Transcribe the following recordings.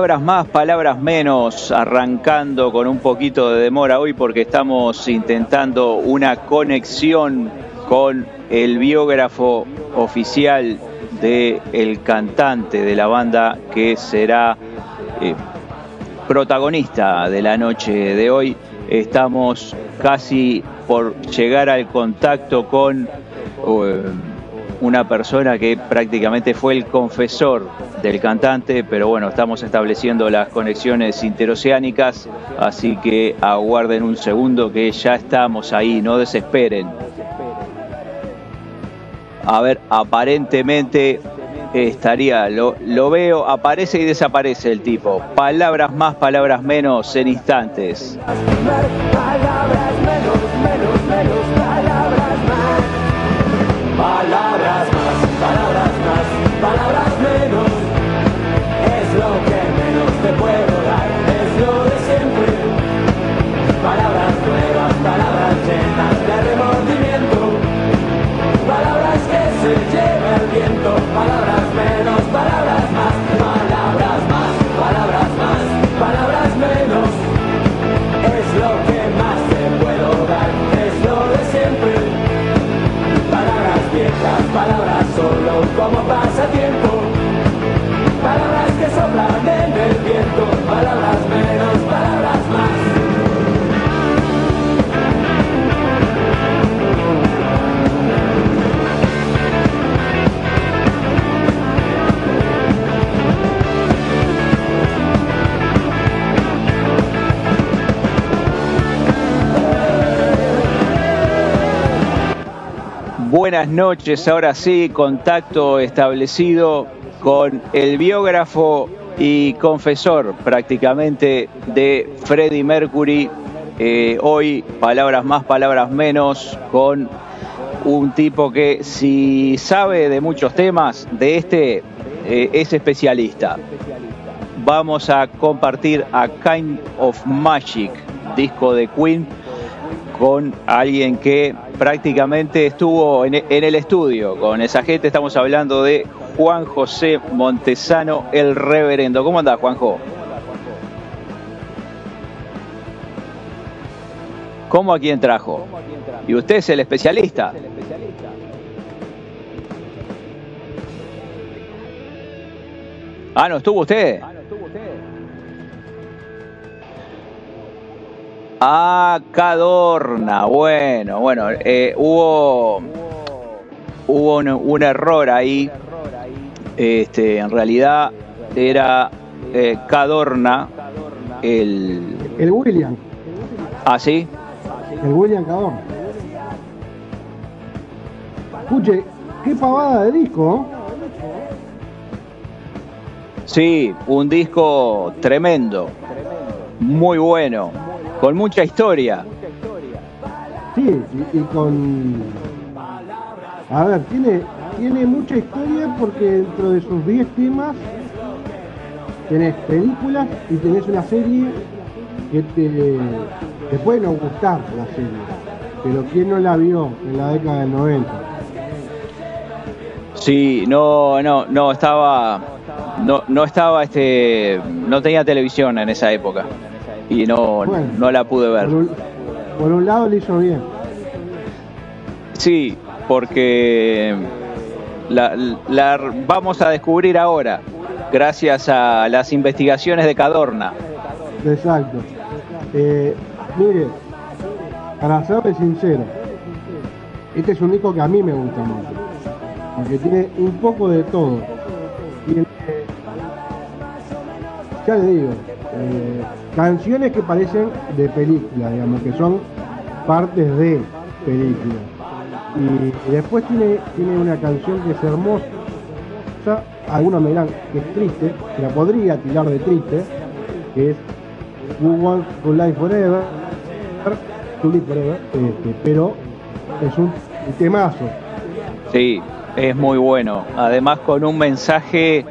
Palabras más, palabras menos, arrancando con un poquito de demora hoy porque estamos intentando una conexión con el biógrafo oficial de el cantante de la banda que será eh, protagonista de la noche de hoy. Estamos casi por llegar al contacto con eh, una persona que prácticamente fue el confesor del cantante, pero bueno, estamos estableciendo las conexiones interoceánicas, así que aguarden un segundo que ya estamos ahí, no desesperen. A ver, aparentemente estaría, lo, lo veo, aparece y desaparece el tipo. Palabras más, palabras menos en instantes. Palabras menos, menos, menos. Palabras Buenas noches, ahora sí, contacto establecido con el biógrafo y confesor prácticamente de Freddie Mercury. Eh, hoy, palabras más, palabras menos, con un tipo que si sabe de muchos temas, de este eh, es especialista. Vamos a compartir a Kind of Magic, disco de Queen, con alguien que prácticamente estuvo en, el estudio con esa gente. Estamos hablando de Juan José Montesano, el reverendo. ¿Cómo andás, Juanjo? ¿Cómo a quién trajo? ¿Y usted es el especialista? Ah, ¿no estuvo usted? Ah, Cadorna. Bueno, bueno, eh, hubo hubo un, un, error ahí. Este, en realidad era eh, Cadorna el el William. Ah, sí. El William Cadorna. Escuche, qué pavada de disco. ¿eh? Sí, un disco tremendo, muy bueno con mucha historia. Sí, y, y, con... A ver, tiene, tiene mucha historia porque dentro de sus 10 temas tenés películas y tenés una serie que te, te puede no gustar la serie, pero ¿quién no la vio en la década del 90? Sí, no, no, no estaba, no, no estaba, este, no tenía televisión en esa época y no, bueno, no la pude ver. Por un, por un, lado le hizo bien. Sí, porque la, la, vamos a descubrir ahora, gracias a las investigaciones de Cadorna. Exacto. Eh, mire, para serle sincero, este es un disco que a mí me gusta mucho, porque tiene un poco de todo. Y el, ya le digo, eh, canciones que parecen de película, digamos, que son partes de película. Y, después tiene, tiene una canción que es hermosa, algunos me dirán que es triste, que la podría tirar de triste, que es Who Wants to Live Forever, to Live Forever, este, pero es un temazo. Sí, es muy bueno. Además con un mensaje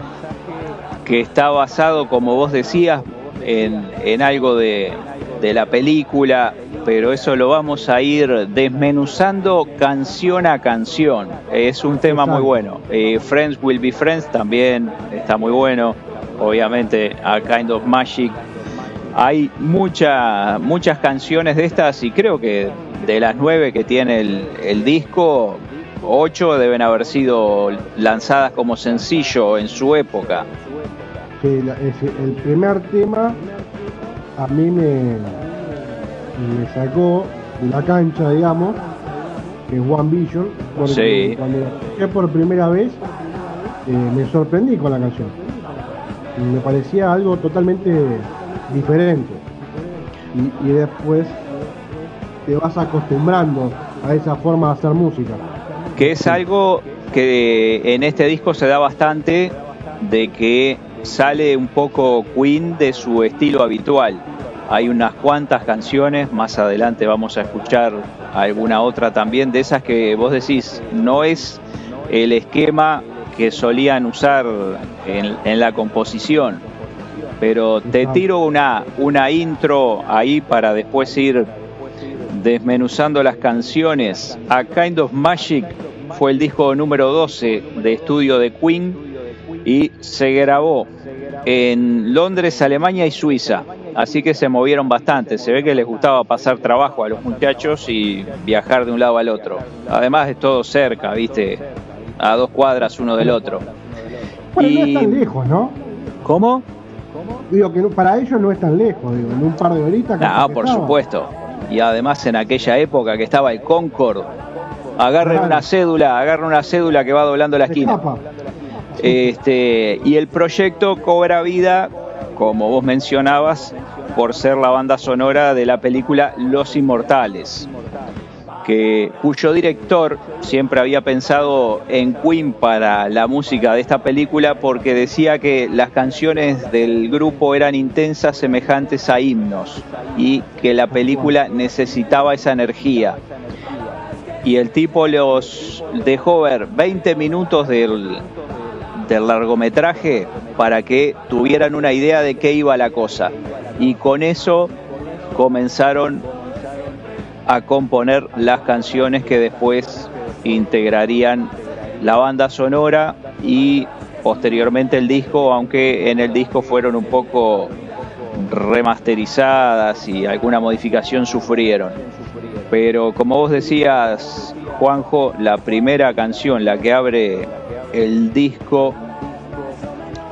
que está basado, como vos decías, en, en algo de, de, la película, pero eso lo vamos a ir desmenuzando canción a canción. Es un tema muy bueno. Eh, Friends Will Be Friends también está muy bueno. Obviamente, A Kind of Magic. Hay mucha, muchas canciones de estas y creo que de las nueve que tiene el, el disco, ocho deben haber sido lanzadas como sencillo en su época. La- ese- el primer tema a mí me, me sacó de la cancha, digamos, que es One Vision, porque Sí. cuando la escuché por primera vez eh, me sorprendí con la canción. Me parecía algo totalmente diferente. Y, y después te vas acostumbrando a esa forma de hacer música. que es algo que en este disco se da bastante de que sale un poco Queen de su estilo habitual. Hay unas cuantas canciones, más adelante vamos a escuchar alguna otra también, de esas que vos decís, no es el esquema que solían usar en, en la composición, pero te tiro una, una intro ahí para después ir desmenuzando las canciones. A Kind of Magic fue el disco número 12 de estudio de Queen y se grabó en Londres, Alemania y Suiza. Así que se movieron bastante. Se ve que les gustaba pasar trabajo a los muchachos y viajar de un lado al otro. Además es todo cerca, viste, a dos cuadras uno del otro. Bueno, no Y- es tan lejos, ¿no? ¿Cómo? Digo que no- para ellos no es tan lejos, digo, en un par de horitas. No, que por estaba. supuesto. Y además en aquella época que estaba el Concord, agarren Claro. una cédula, agarren una cédula que va doblando la esquina. escapa. Este, y el proyecto cobra vida, como vos mencionabas, por ser la banda sonora de la película Los Inmortales, que, cuyo director siempre había pensado en Queen para la música de esta película porque decía que las canciones del grupo eran intensas, semejantes a himnos, y que la película necesitaba esa energía. Y el tipo los dejó ver 20 minutos del, del largometraje para que tuvieran una idea de qué iba la cosa. Y con eso comenzaron a componer las canciones que después integrarían la banda sonora y posteriormente el disco, aunque en el disco fueron un poco remasterizadas y alguna modificación sufrieron. Pero como vos decías, Juanjo, la primera canción, la que abre el disco,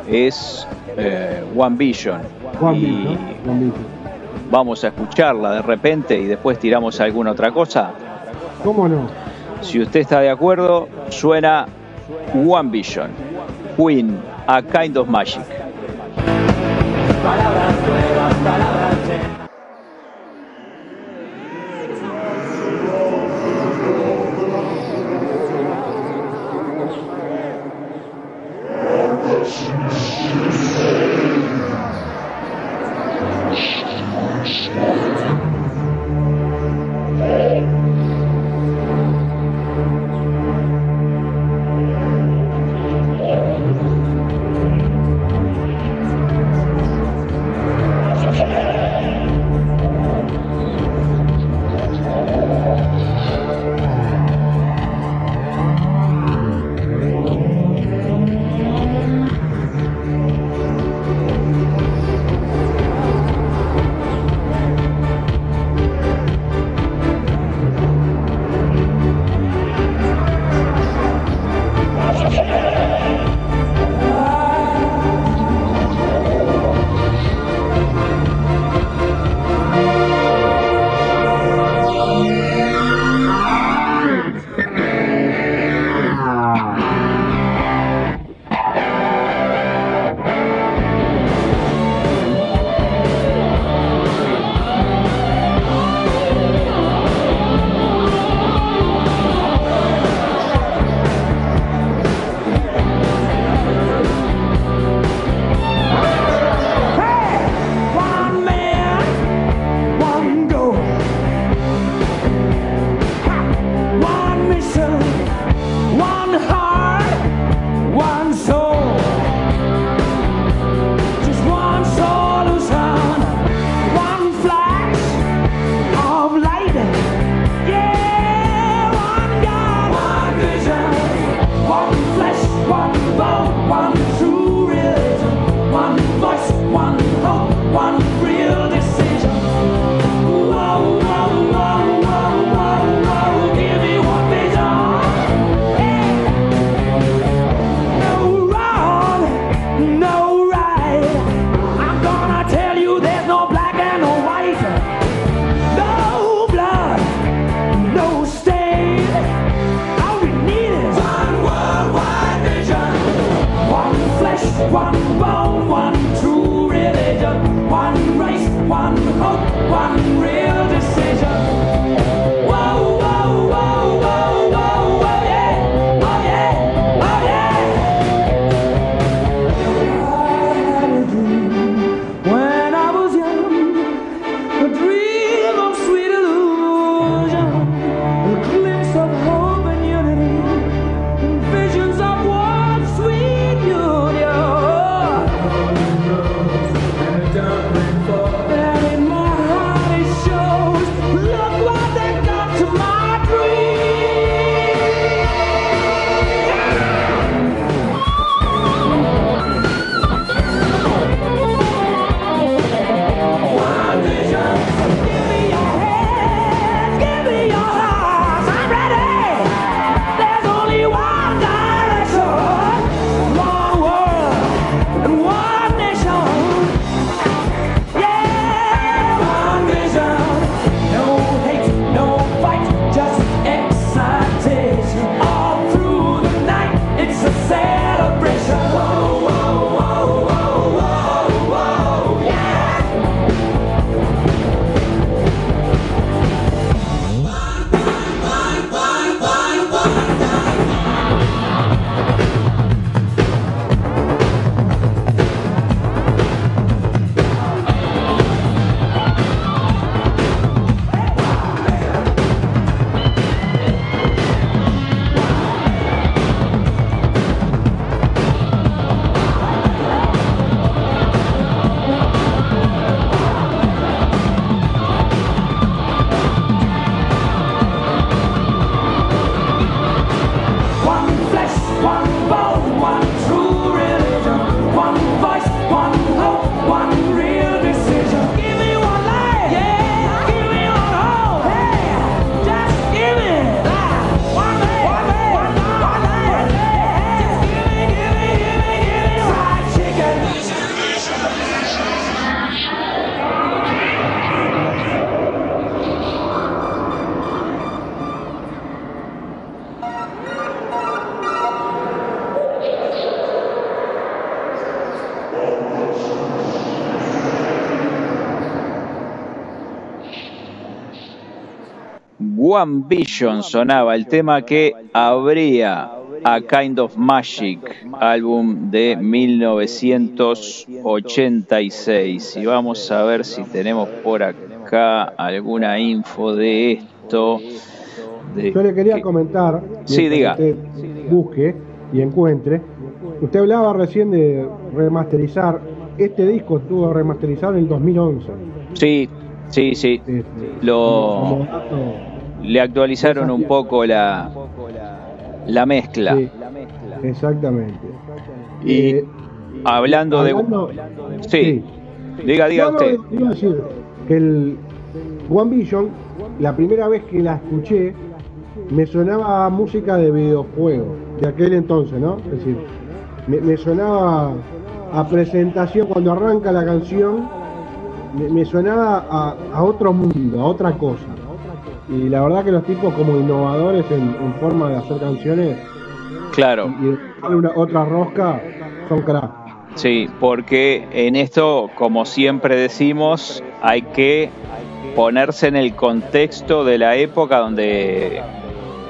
es eh, One Vision. Vision. vamos a escucharla de repente y después tiramos alguna otra cosa. ¿Cómo no? Si usted está de acuerdo, suena One Vision, Queen, A Kind of Magic. One Vision sonaba, el tema que abría A Kind of Magic, álbum de 1986. Y vamos a ver si tenemos por acá alguna info de esto. Yo le quería comentar, sí, diga. usted busque y encuentre. Usted hablaba recién de remasterizar. Este disco estuvo remasterizado en el 2011. Sí, sí, sí. Este, Lo como dato, le actualizaron un poco la la mezcla. sí, exactamente. Y Eh, hablando de hablando- sí, diga, diga No, no, usted. iba a decir que el One Vision, la primera vez que la escuché, me sonaba a música de videojuego, de aquel entonces, ¿no? Es decir, me, me sonaba a presentación, cuando arranca la canción, me, me sonaba a, a otro mundo, a otra cosa. Y la verdad que los tipos como innovadores en, en forma de hacer canciones Claro. y una, otra rosca, son crack. Sí, porque en esto, como siempre decimos, hay que ponerse en el contexto de la época donde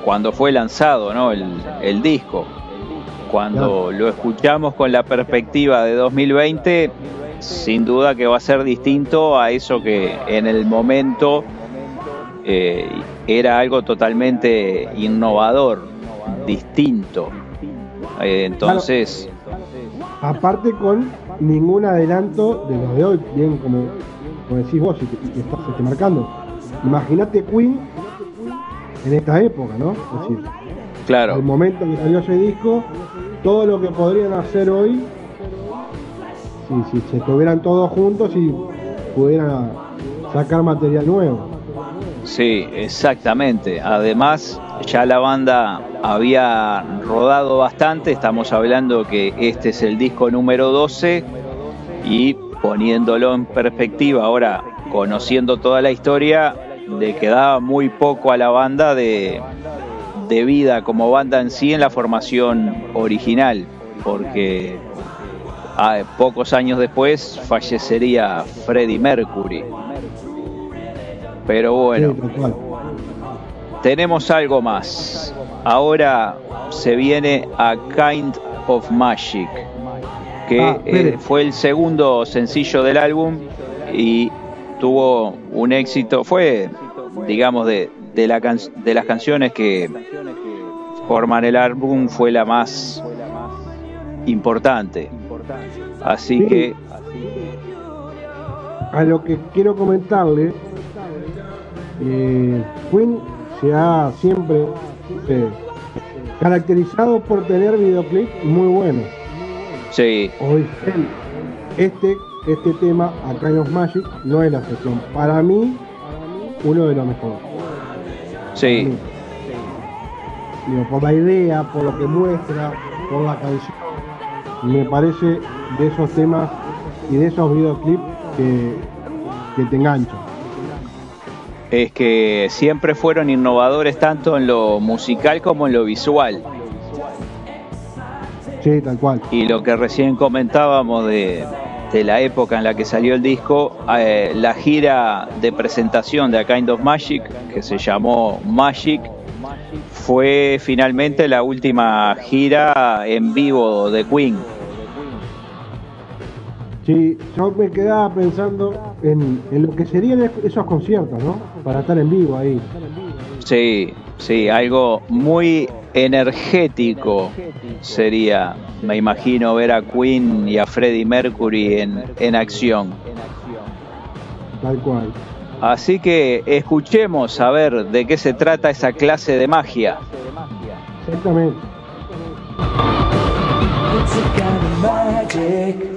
cuando fue lanzado, ¿no? El, el disco. Cuando lo escuchamos con la perspectiva de 2020, sin duda que va a ser distinto a eso que en el momento eh, era algo totalmente innovador, distinto. Eh, entonces, Aparte con ningún adelanto de los de hoy, bien como, como decís vos y que, estás este, marcando. Imagínate Queen en esta época, ¿no? Es decir, al claro, momento que salió ese disco, todo lo que podrían hacer hoy, si, si se estuvieran todos juntos y pudieran sacar material nuevo. Sí, exactamente. Además, ya la banda había rodado bastante, estamos hablando que este es el disco número 12 y poniéndolo en perspectiva, ahora conociendo toda la historia, le quedaba muy poco a la banda de, de vida como banda en sí en la formación original, porque ah, pocos años después fallecería Freddie Mercury. Pero bueno, Sí, tenemos algo más. Ahora se viene a Kind of Magic, que Ah, eh, fue el segundo sencillo del álbum y tuvo un éxito. Fue, digamos, de, de, la can- de las canciones que forman el álbum, fue la más importante. Así Sí. que, A lo que quiero comentarle, eh, Queen se ha siempre eh, caracterizado por tener videoclips muy buenos. sí, Hoy este, este tema, A Kind of Magic, no es la excepción. Para mí, uno de los mejores. sí, Digo, por la idea, por lo que muestra, por la canción. Me parece de esos temas y de esos videoclips que, que te enganchan. Es que siempre fueron innovadores tanto en lo musical como en lo visual. Sí, tal cual. Y lo que recién comentábamos de, de la época en la que salió el disco, eh, la gira de presentación de A Kind of Magic, que se llamó Magic, fue finalmente la última gira en vivo de Queen. Sí, yo me quedaba pensando en, en lo que serían es- esos conciertos, ¿no? Para estar en vivo ahí. Sí, sí, algo muy energético sería, me imagino, ver a Queen y a Freddie Mercury en, en acción. Tal cual. Así que escuchemos a ver de qué se trata esa clase de magia. Exactamente. It's a kind of magic.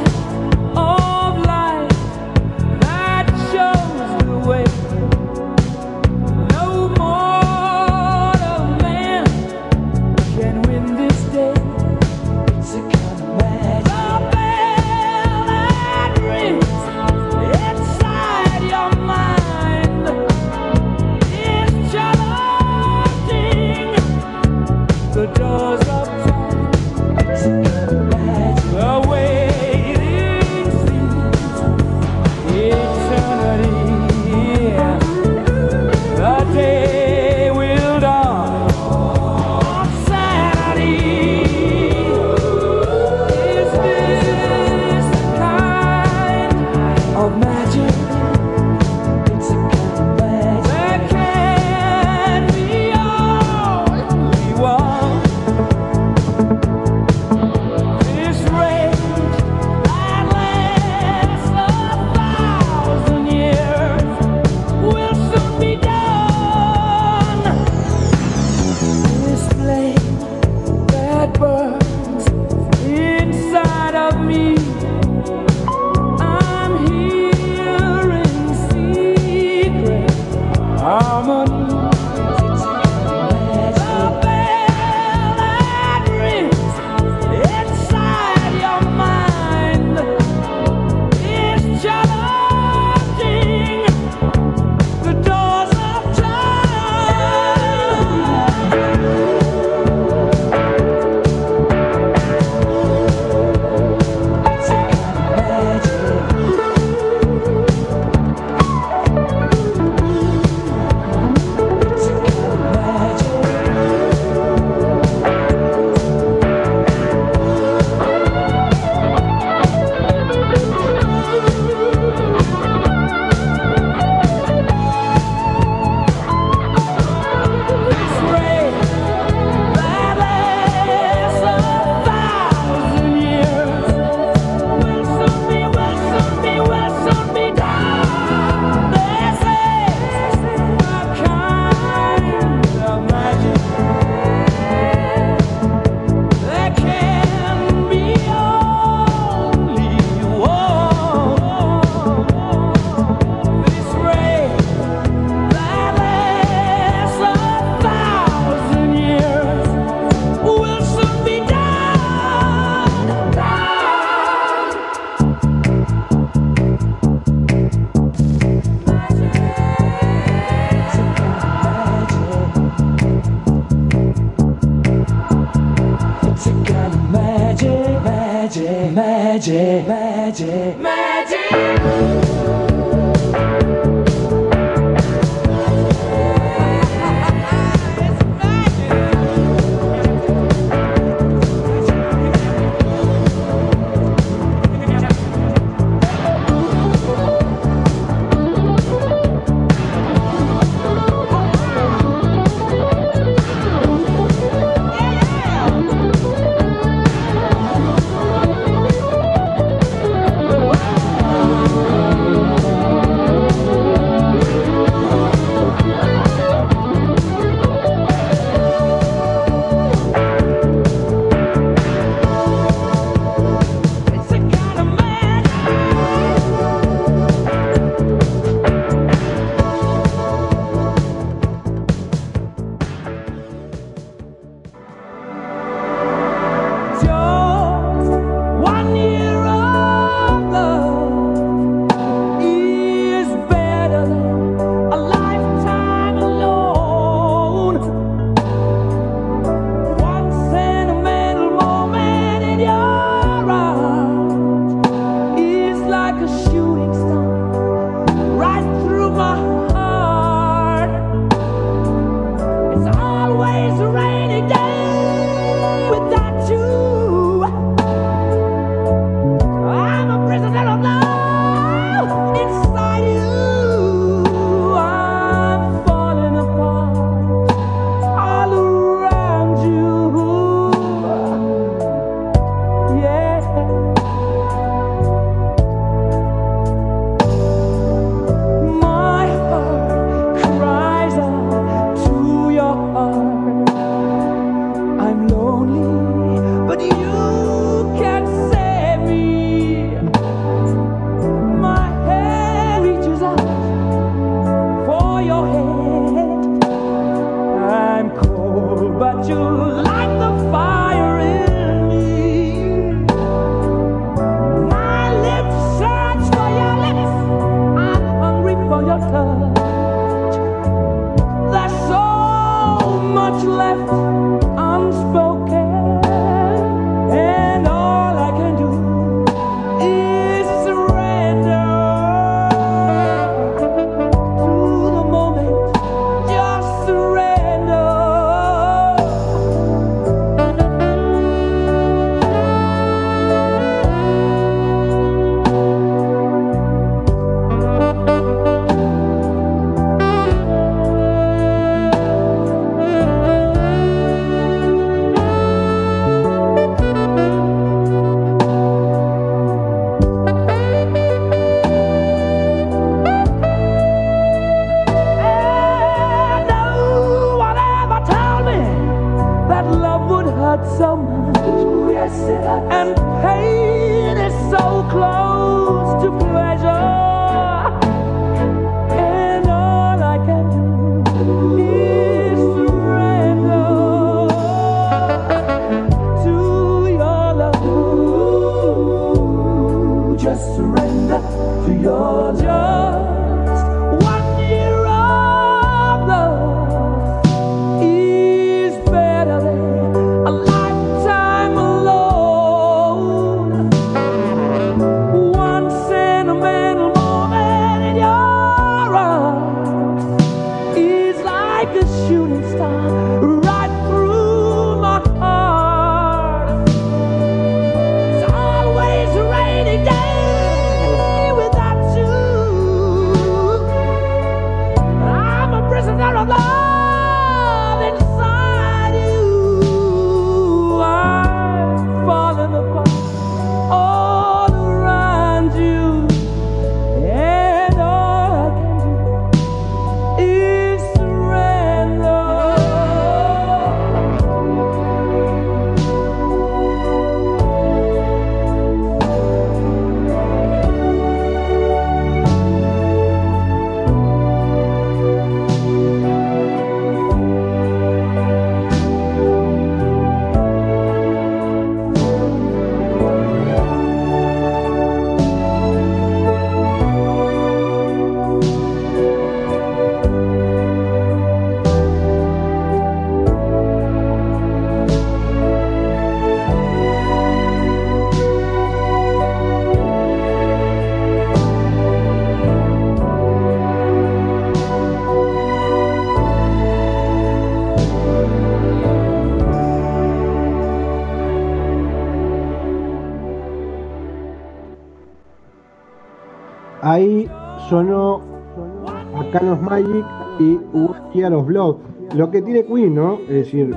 Year of Blood. Lo que tiene Queen, ¿no? Es decir,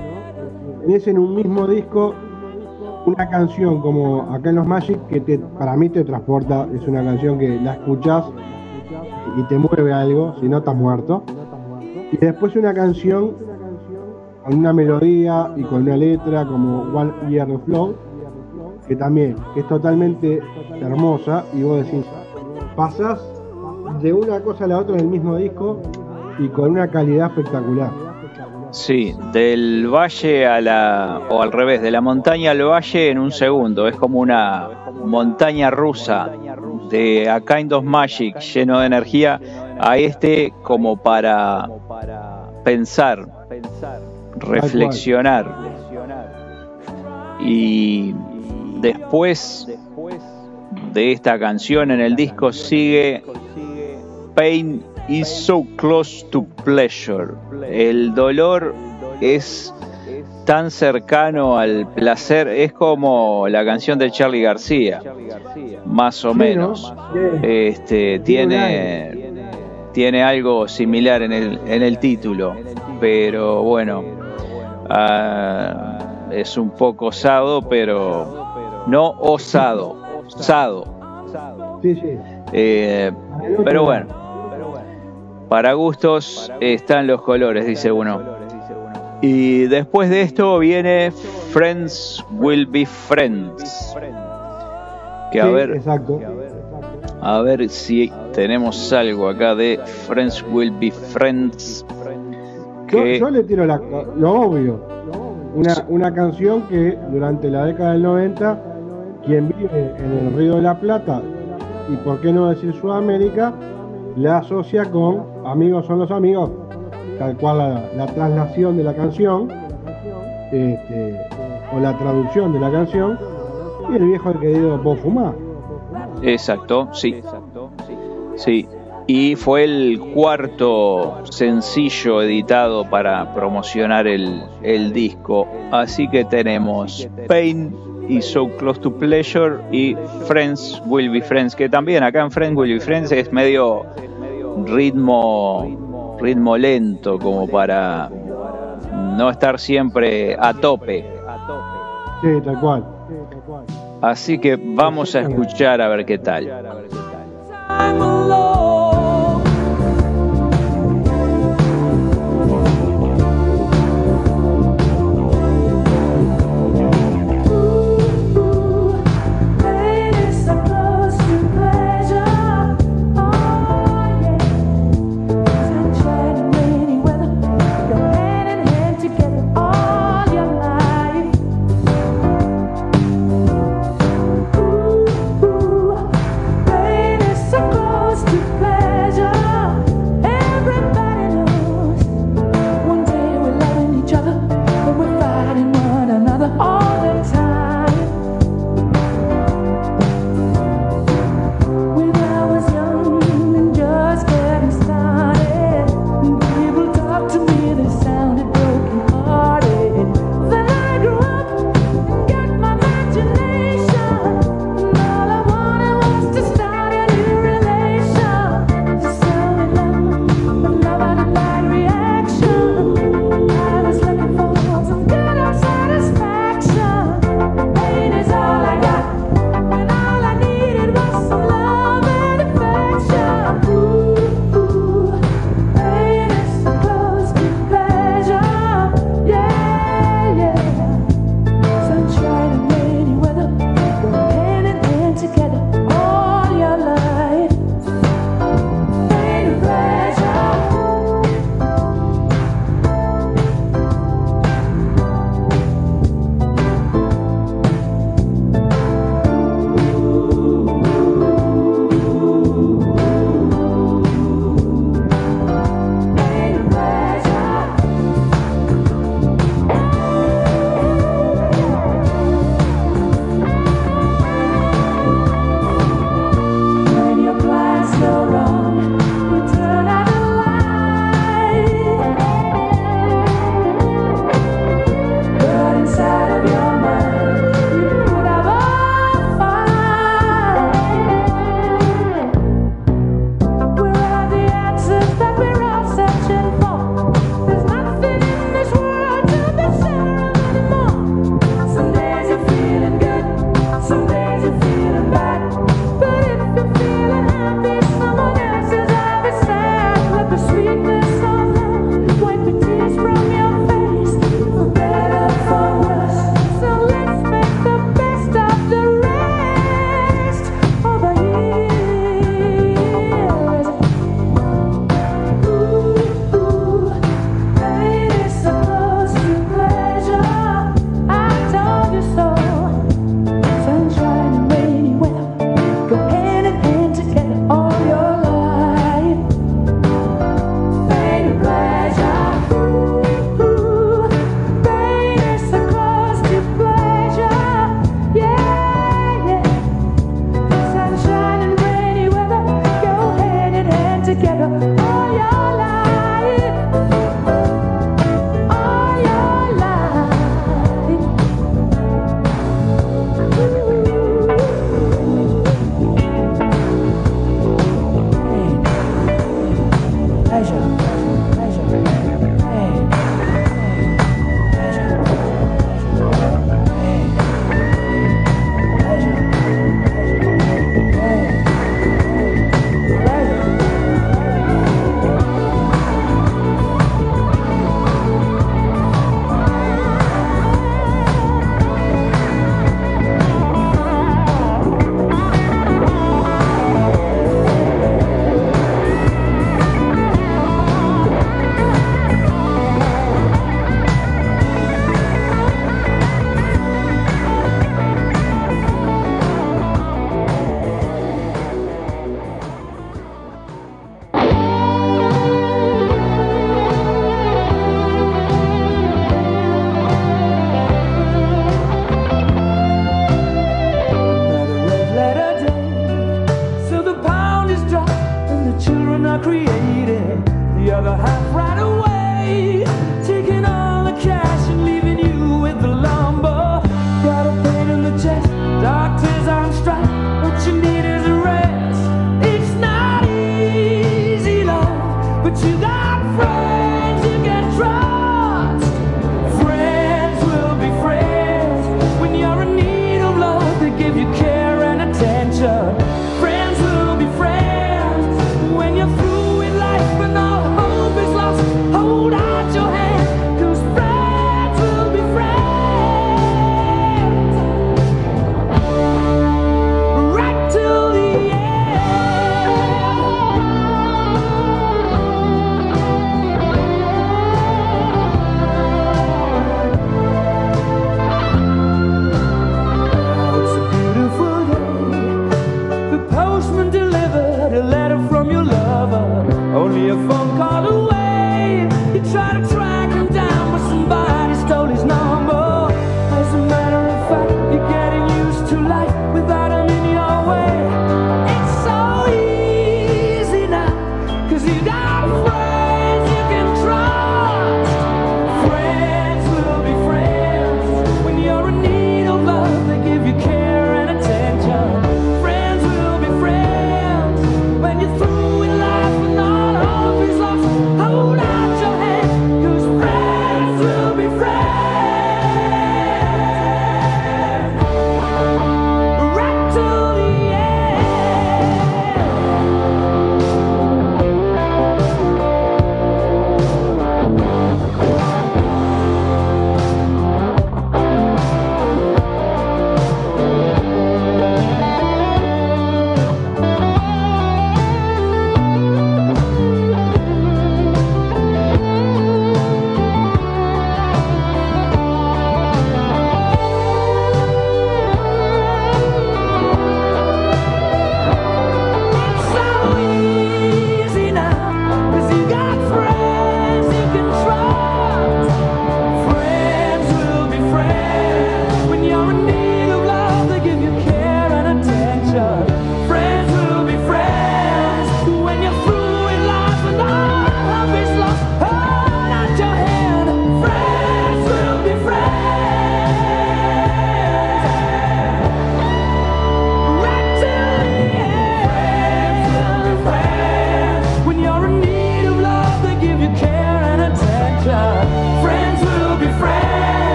es en un mismo disco una canción como Acá en los Magic que te, para mí te transporta, es una canción que la escuchas y te mueve algo, si no estás muerto. Y después una canción con una melodía y con una letra como One Year of Flow, que también es totalmente hermosa y vos decís, pasás de una cosa a la otra en el mismo disco y con una calidad espectacular. Sí, del valle a la, o al revés, de la montaña al valle en un segundo. Es como una montaña rusa de A Kind of Magic lleno de energía a este como para pensar, reflexionar. Y después de esta canción en el disco sigue Pain is so close to pleasure. El dolor es tan cercano al placer, es como la canción de Charlie García, más o menos. Este tiene tiene algo similar en el en el título, pero bueno, ah, es un poco osado, pero no osado, osado. Eh, pero bueno. Para gustos están los colores, dice uno. Y después de esto viene Friends Will Be Friends. Que a ver. A ver si tenemos algo acá de Friends Will Be Friends. Yo, le tiro lo obvio. Una, una canción que durante la década del 90, quien vive en el Río de la Plata, y por qué no decir Sudamérica, la asocia con Amigos son los amigos, tal cual la, traslación de la canción, este, o la traducción de la canción, y el viejo querido Vos Fumar. Exacto, sí. Sí. Y fue el cuarto sencillo editado para promocionar el, el disco. Así que tenemos Pain y So Close to Pleasure y Friends Will Be Friends, que también acá en Friends Will Be Friends es medio ritmo ritmo lento como para no estar siempre a tope. Sí, tal cual. Así que vamos a escuchar a ver qué tal.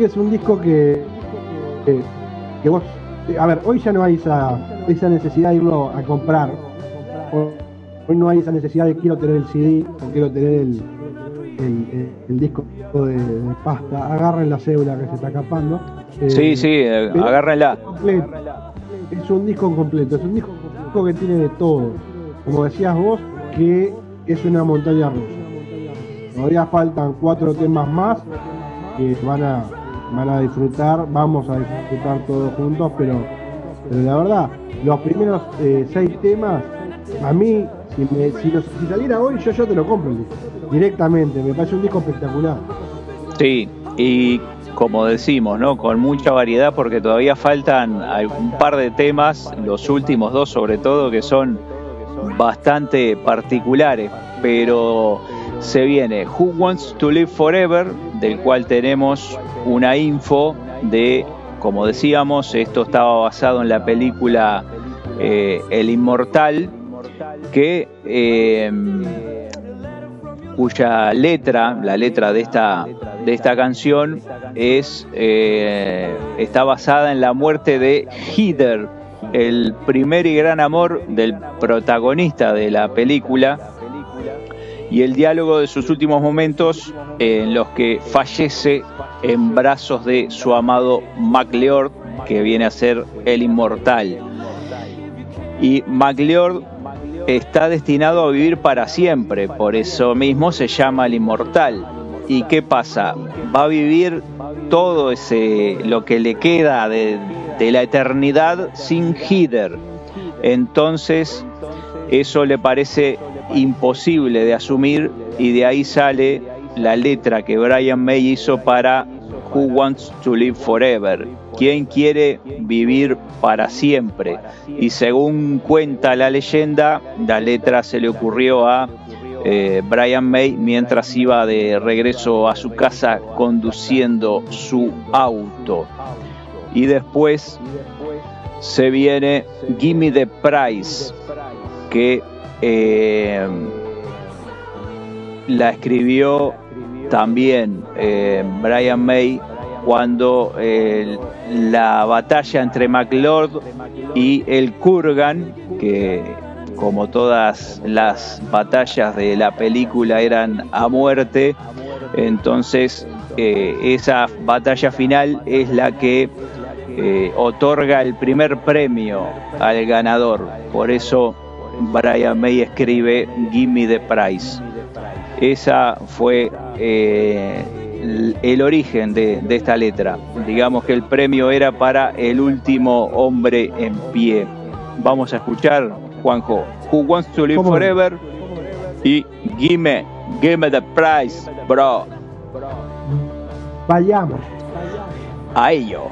que es un disco que, que, vos. A ver, hoy ya no hay esa, esa necesidad de irlo a comprar. Hoy no hay esa necesidad de quiero tener el CD o quiero tener el, el, disco de, de, pasta. Agarren la cédula que se está escapando. Eh, sí, eh, sí, agárrenla. Es, un disco completo, es un disco completo que tiene de todo. Como decías vos, que es una montaña rusa. Todavía faltan cuatro temas más que van a van a disfrutar, vamos a disfrutar todos juntos, pero, pero la verdad, los primeros eh, seis temas, a mí, si, me, si, los, si, saliera hoy, yo, yo te lo compro directamente, me parece un disco espectacular. Sí, y como decimos, ¿no? Con mucha variedad porque todavía faltan un par de temas, los últimos dos sobre todo, que son bastante particulares, pero se viene Who Wants to Live Forever, del cual tenemos una info de, como decíamos, esto estaba basado en la película eh, El Inmortal, que em, cuya letra, la letra de esta, de esta canción, es, eh, está basada en la muerte de Heather, el primer y gran amor del protagonista de la película, y el diálogo de sus últimos momentos en los que fallece en brazos de su amado MacLeod, que viene a ser el inmortal. Y MacLeod está destinado a vivir para siempre, por eso mismo se llama el inmortal. ¿Y qué pasa? Va a vivir todo ese lo que le queda de, de la eternidad sin Heather. Entonces, eso le parece imposible de asumir y de ahí sale la letra que Brian May hizo para Who Wants to Live Forever, ¿Quién quiere vivir para siempre? Y según cuenta la leyenda, la letra se le ocurrió a eh, Brian May mientras iba de regreso a su casa conduciendo su auto. Y después se viene Gimme the Price, que eh, la escribió también eh, Brian May cuando eh, la batalla entre McLeod y el Kurgan, que como todas las batallas de la película eran a muerte, entonces esa batalla final es la que otorga el primer premio al ganador. Por eso Brian May escribe Gimme the Price. Esa fue eh, el, origen de, esta letra. Digamos que el premio era para el último hombre en pie. Vamos a escuchar, Juanjo, Who Wants to Live Forever y Gimme, Gimme the Price, bro. Vayamos. A ello.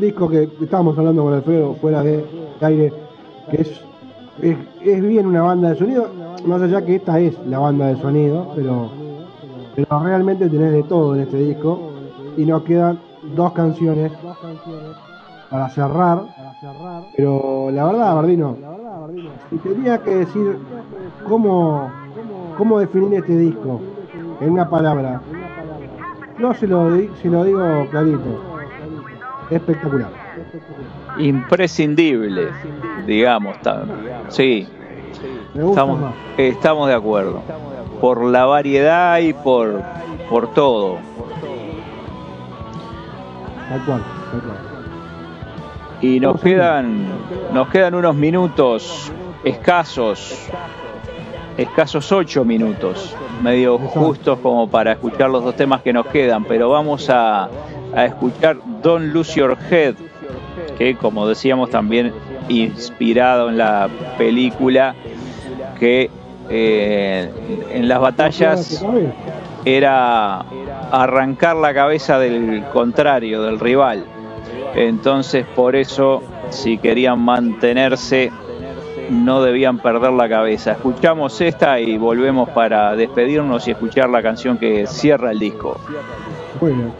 Disco que estábamos hablando con Alfredo fuera de aire, que es, es, bien una banda de sonido, más allá que esta es la banda de sonido, pero, pero realmente tenés de todo en este disco. Y nos quedan dos canciones para cerrar, pero la verdad, Bardino, si tenía que decir cómo, cómo definir este disco en una palabra, no se lo, se lo digo clarito, espectacular. Imprescindible, digamos. ta- Sí, estamos, estamos de acuerdo. Por la variedad y por, por todo. Tal cual, tal cual. Y nos quedan, nos quedan unos minutos escasos, escasos ocho minutos, medio justos como para escuchar los dos temas que nos quedan, pero vamos a, a escuchar Don't Lose Your Head, que como decíamos también inspirado en la película que eh, en las batallas era arrancar la cabeza del contrario, del rival. Entonces, por eso, si querían mantenerse, no debían perder la cabeza. Escuchamos esta y volvemos para despedirnos y escuchar la canción que cierra el disco. Muy bien.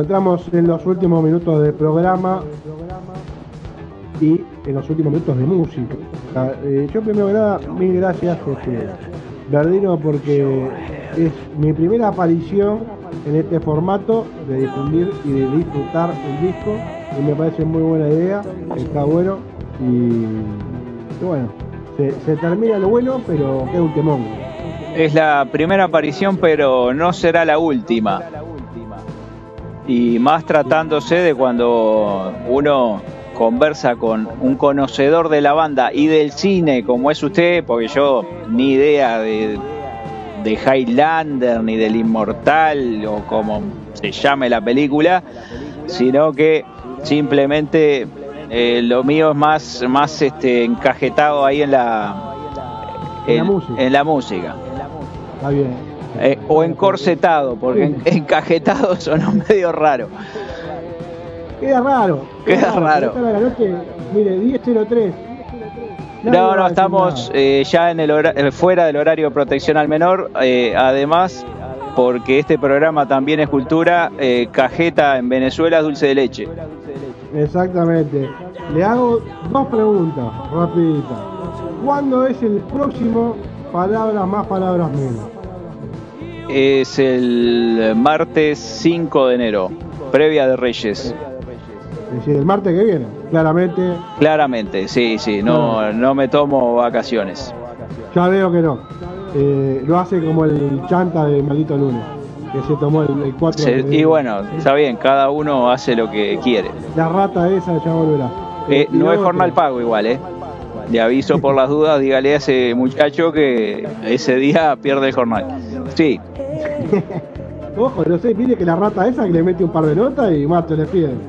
Bueno, entramos en los últimos minutos del programa y en los últimos minutos de música. Ah, eh, yo primero que nada, mil gracias, este, Verdino, porque es mi primera aparición en este formato de difundir y de disfrutar el disco y me parece muy buena idea, está bueno y, bueno, se, termina lo bueno, pero queda un. Es la primera aparición, pero no será la última. Y más tratándose de cuando uno conversa con un conocedor de la banda y del cine como es usted, porque yo ni idea de, de Highlander ni del Inmortal o como se llame la película, sino que simplemente eh, lo mío es más, más este, encajetado ahí en la, En la música. en la música. Está bien. Eh, o encorsetado, porque en- encajetado sonó medio raro. Queda raro. Queda raro. La noche, mire, 10.03. Nadie No, no, estamos eh, ya en el hora- eh, fuera del horario de protección al menor. eh, además, porque este programa también es cultura, eh, cajeta en Venezuela es dulce de leche. Exactamente. Le hago dos preguntas rapiditas. ¿Cuándo es el próximo Palabras más, palabras menos? Es el martes 5 de enero, previa de Reyes. Es decir, el martes que viene. Claramente, Claramente, sí, sí, no, no me tomo vacaciones. ya veo que no. Eh, lo hace como el chanta de Maldito Lunes, que se tomó el, el 4 Se- y bueno, está bien, cada uno hace lo que quiere. La rata esa ya volverá. Eh, no es jornal pago igual, ¿eh? Le aviso por las dudas, dígale a ese muchacho que ese día pierde el jornal. Sí, Ojo, no sé, mire que la rata esa que le mete un par de notas y mato le pide.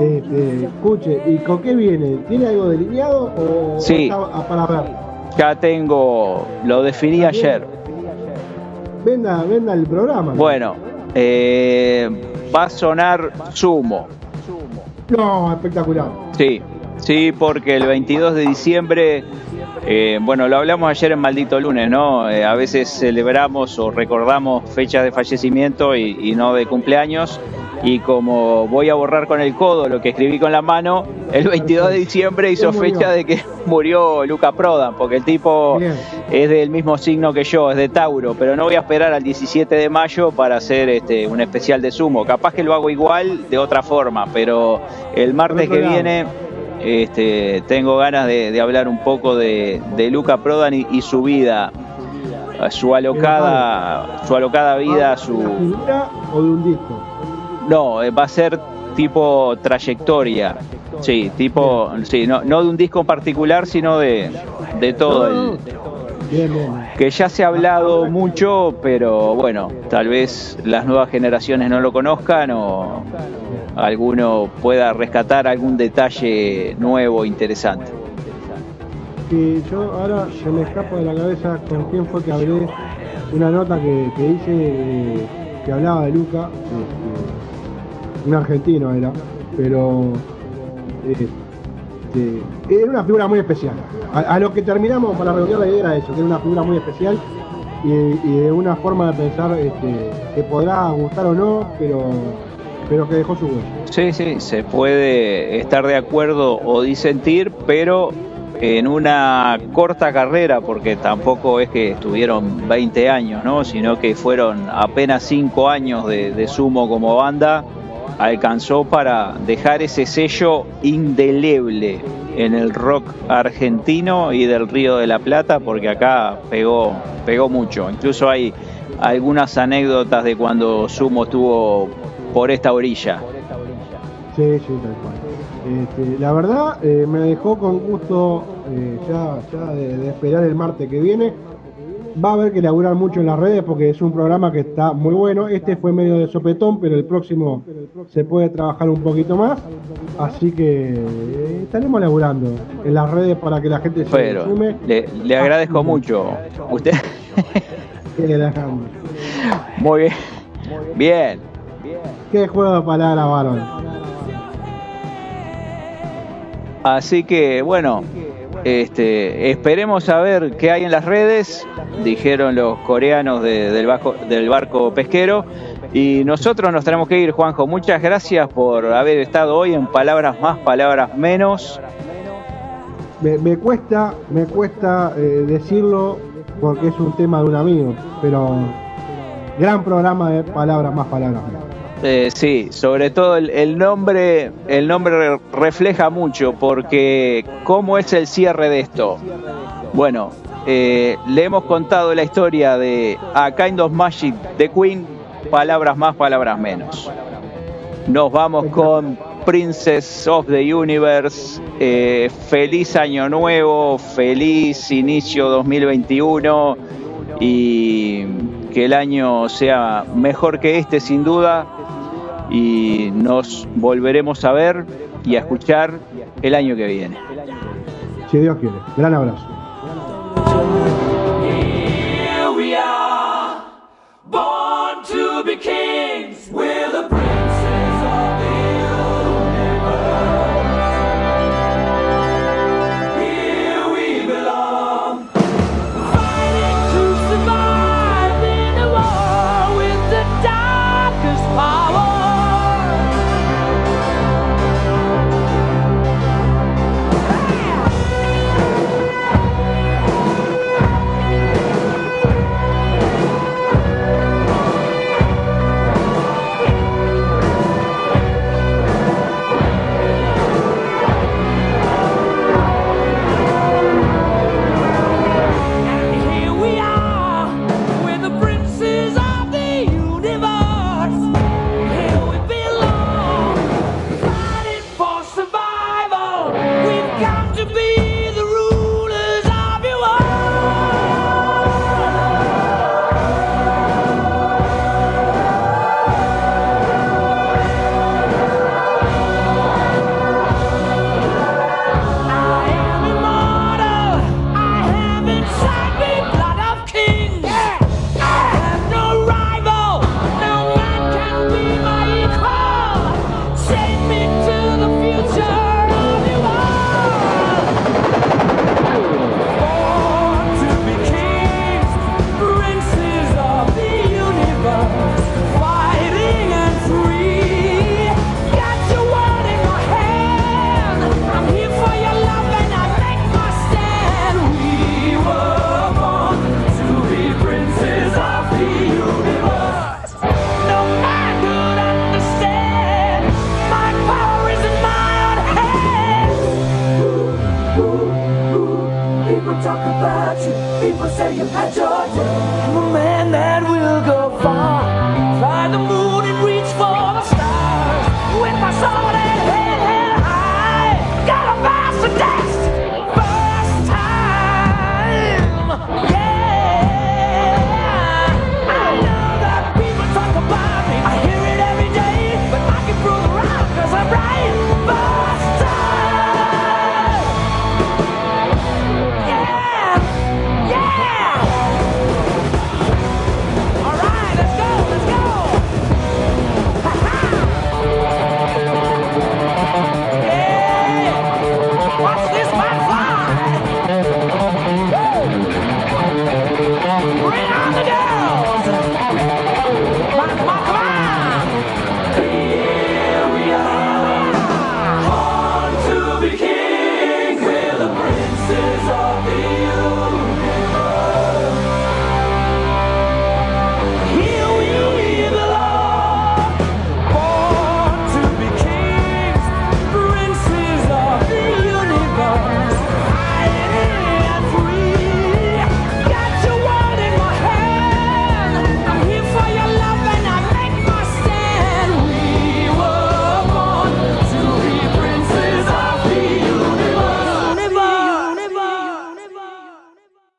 Este, escuche, ¿y con qué viene? ¿Tiene algo delineado o Sí. está a- para ver? ya tengo, lo definí ayer. Venda, venda el programa. Bueno, eh, va a sonar Sumo. No, espectacular. Sí, sí, porque el 22 de diciembre, eh, bueno, lo hablamos ayer en Maldito Lunes, ¿no? Eh, a veces celebramos o recordamos fechas de fallecimiento y, y no de cumpleaños. Y como voy a borrar con el codo lo que escribí con la mano, el 22 de diciembre hizo fecha de que murió Luca Prodan, porque el tipo Bien. es del mismo signo que yo, es de Tauro, pero no voy a esperar al 17 de mayo para hacer este un especial de sumo. Capaz que lo hago igual de otra forma, pero el martes que viene este, tengo ganas de, de hablar un poco de, de Luca Prodan y, y su vida, su alocada, su alocada vida, ¿De su una figura o de un disco? no, eh, va a ser tipo trayectoria. Sí, tipo, sí, no, no de un disco en particular, sino de, de todo el. Bien, bien. que ya se ha hablado mucho, pero bueno, tal vez las nuevas generaciones no lo conozcan o alguno pueda rescatar algún detalle nuevo, interesante. Que yo ahora se me escapa de la cabeza con quién fue que hablé una nota que, que hice eh, que hablaba de Luca, este, un argentino era, pero eh, este, era una figura muy especial. A, lo que terminamos para redondear la idea era eso, que era una figura muy especial y, de una forma de pensar este, que podrá gustar o no, pero, pero que dejó su huella. Sí, sí, se puede estar de acuerdo o disentir, pero en una corta carrera, porque tampoco es que estuvieron 20 años, ¿no? sino que fueron apenas 5 años de sumo como banda, alcanzó para dejar ese sello indeleble en el rock argentino y del Río de la Plata, porque acá pegó, pegó mucho. Incluso hay algunas anécdotas de cuando Sumo estuvo por esta orilla. Sí, sí, tal cual. Este, la verdad, eh, me dejó con gusto eh, ya, ya de, de esperar el martes que viene. Va a haber que laburar mucho en las redes porque es un programa que está muy bueno. Este fue medio de sopetón, pero el próximo se puede trabajar un poquito más. Así que eh, estaremos laburando en las redes para que la gente se Pero sume. le, le agradezco mucho. Usted, muy bien. Bien. Qué juego de palabras, varón. Así que bueno, este, esperemos a ver qué hay en las redes, dijeron los coreanos de- del, barco pesquero. Y nosotros nos tenemos que ir, Juanjo. Muchas gracias por haber estado hoy en Palabras Más, Palabras Menos. Me, me cuesta, me cuesta eh, decirlo porque es un tema de un amigo, pero gran programa de palabras más, palabras menos. Eh, sí, sobre todo el, nombre, el nombre refleja mucho porque cómo es el cierre de esto. Bueno, eh, le hemos contado la historia de A Kind of Magic de Queen, palabras más, palabras menos. Nos vamos con Princess of the Universe. eh, feliz año nuevo, feliz inicio 2021 y que el año sea mejor que este sin duda y nos volveremos a ver y a escuchar el año que viene. Si Dios quiere. Gran abrazo. Here we are, born to be kings. We're the